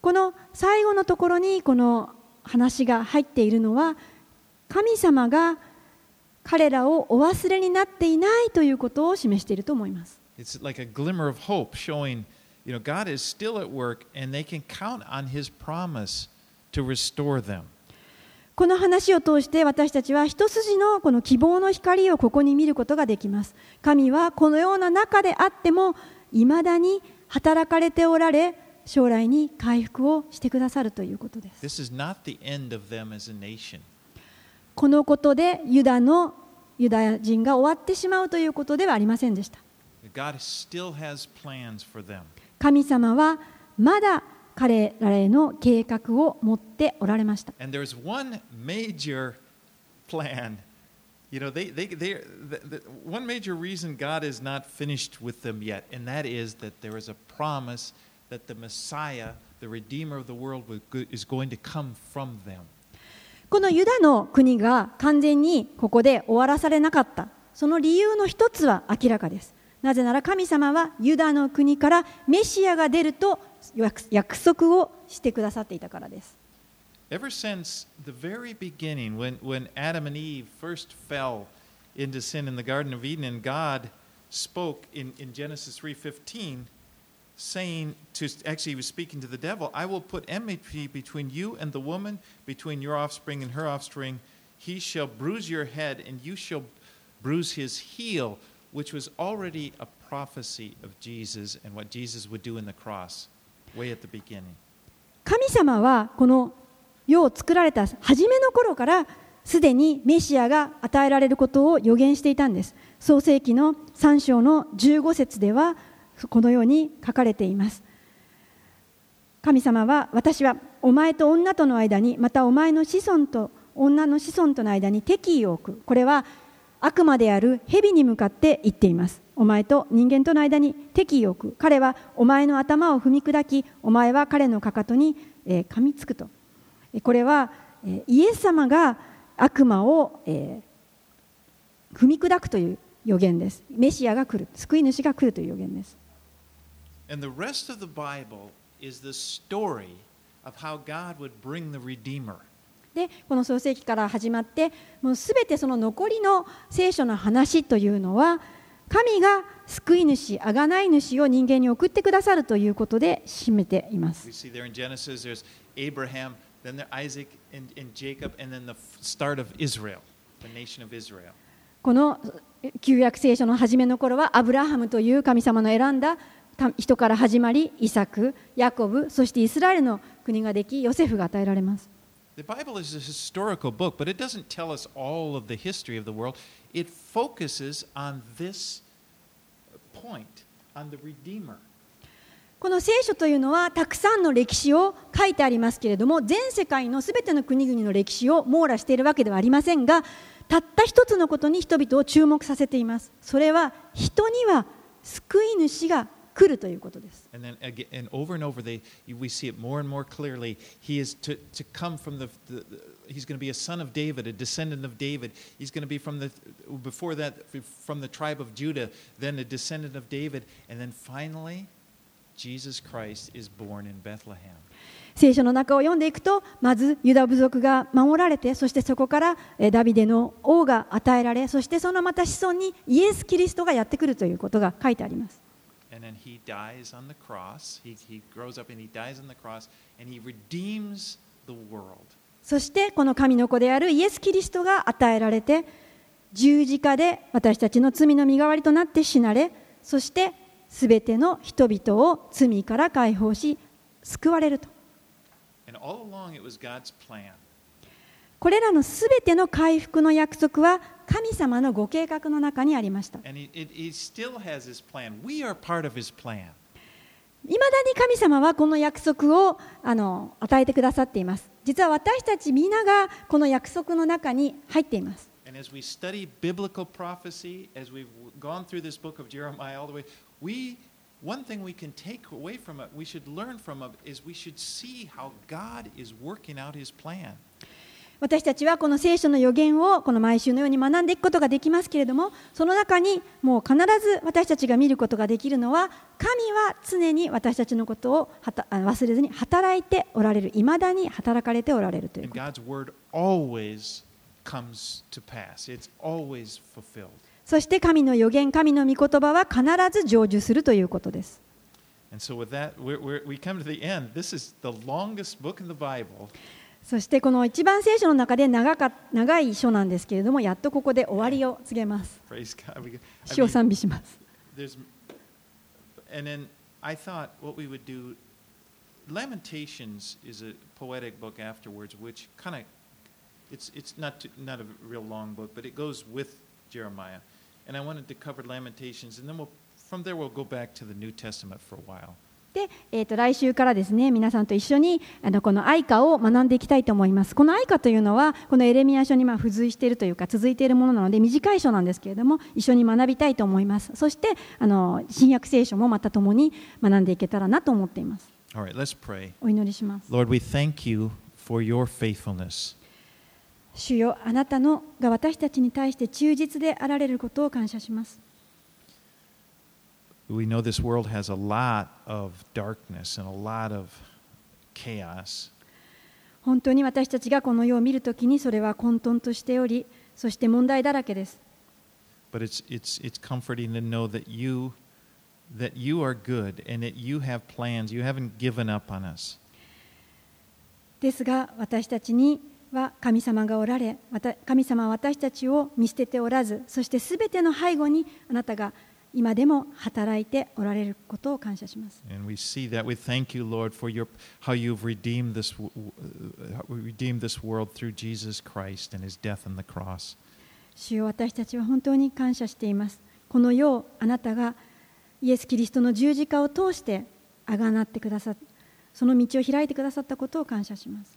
この最後のところにこの話が入っているのは神様が彼らをお忘れになっていないということを示していると思います。この話を通して私たちは一筋の,この希望の光をここに見ることができます。神はこのような中であっても、いまだに働かれておられ、将来に回復をしてくださるということです。このことでユダのユダヤ人が終わってしまうということではありませんでした。神様はまだ彼らへの計画を持っておられました。このユダの国が完全にここで終わらされなかった。その理由の一つは明らかです。なぜなら神様はユダの国からメシアが出ると約約束をしてくださっていたからです。Ever since the very beginning, when, when Adam and Eve first fell into sin in the Garden of Eden, and God spoke in, in Genesis 3.15, saying to actually he was speaking to the devil, I will put enmity between you and the woman, between your offspring and her offspring. He shall bruise your head, and you shall bruise his heel, which was already a prophecy of Jesus and what Jesus would do in the cross, way at the beginning. 神様はこの世を作られた初めの頃からすでにメシアが与えられることを予言していたんです創世記の3章の15節では このように書かれています。神様は私はお前と女との間にまたお前の子孫と女の子孫との間に敵意を置く。これは悪魔である蛇に向かって言っています。お前と人間との間に敵意を置く。彼はお前の頭を踏み砕きお前は彼のかかとに、え噛みつくと。これは、えイエス様が悪魔を、え踏み砕くという予言です。メシアが来る。救い主が来るという予言です。でこの創世記から始まってもすべてその残りの聖書の話というのは神が救い主、あがない主を人間に送ってくださるということで締めています。この旧約聖書の初めの頃はアブラハムという神様の選んだ人から始まりイサク、ヤコブそしてイスラエルの国ができヨセフが与えられます The Bible is a historical book, but it doesn't tell us all of the history of the world. It focuses on this point, on the Redeemer. この聖書というのはたくさんの歴史を書いてありますけれども全世界のすべての国々の歴史を網羅しているわけではありませんがたった一つのことに人々を注目させていますそれは人には救い主が来るということです And then again, and over and over, they we see it more and more clearly. He is to, to come from the, the, the he's going to be a son of David, a descendant of David. He's going to be from the before that from the tribe of Judah, then a descendant of David, and then finally, Jesus Christ is born in Bethlehem. 聖書の中を読んでいくとまずユダ部族が守られてそしてそこからえーダビデの王が与えられそしてそのまた子孫にイエス・キリストがやってくるということが書いてありますそしてこの神の子であるイエス・キリストが与えられて十字架で私たちの罪の身代わりとなって死なれそしてすべての人々を罪から解放し救われると。これらのすべての回復の約束は神様のご計画の中にありました.いまだに神様はこの約束をあの与えてくださっています実は私たち皆がこの約束の中に入っています And as we study biblical prophecy, as we've gone through this book of Jeremiah all the way, we one thing we can take away from it, we should learn from it, is we should see how God is working out His plan. 私たちはこの聖書の予言をこの毎週のように学んでいくことができますけれどもその中にもう必ず私たちが見ることができるのは神は常に私たちのことを忘れずに働いておられるいまだに働かれておられるということ God's word always comes to pass. It's always fulfilled. そして神の予言神の御言葉は必ず成就するということです And so, with that, we're, we're, we come to the end. This is the longest book in the Bible. そしてこの一番聖書の中で長か長い書なんですけれどもやっとここで終わりを告げます主を賛美します and then I thought what we would do Lamentations is a poetic book afterwards which kind of it's it's not not a real long book but it goes with Jeremiah. And I wanted to cover Lamentations, and then we'll, from there we'll go back to the New Testament for a while. で、えー、と来週からですね皆さんと一緒にあのこの愛歌を学んでいきたいと思います。この愛歌というのはこのエレミア書にまあ付随しているというか続いているものなので短い書なんですけれども一緒に学びたいと思います。そしてあの新約聖書もまた共に学んでいけたらなと思っています。All right, let's pray. お祈りします。Lord, we thank you for your faithfulness. 主よあなたのが私たちに対して忠実であられることを感謝します We know this world has a lot of darkness and a lot of chaos. 本当に私たちがこの世を見るときにそれは混沌としており、そして問題だらけです。ですが、私たちには神様がおられ、また神様は私たちを見捨てておらず、そしてすべての背後にあなたが。今でも働いておられることを感謝します。主よ私たちは本当に感謝しています。この世あなたがイエス・キリストの十字架を通してあがなってくださった、その道を開いてくださったことを感謝します。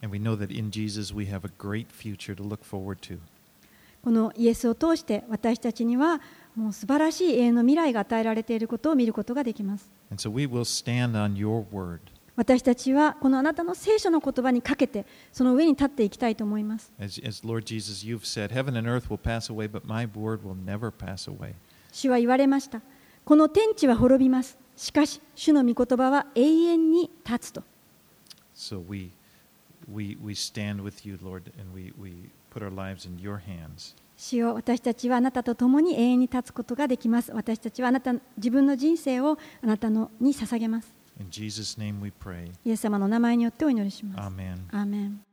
このイエスを通して私たちには、もう素晴らしい永遠の未来が与えられていることを見ることができます。私たちはこのあなたの聖書の言葉にかけてその上に立っていきたいと思います。主は言われました。この天地は滅びます。しかし、主の御言葉は永遠に立つと。So we, we, we stand with you, Lord, and we, we put our lives in your hands. 主よ私たちはあなたと共に永遠に立つことができます私たちはあなた自分の人生をあなたのに捧げます.イエス様の名前によってお祈りします.アーメン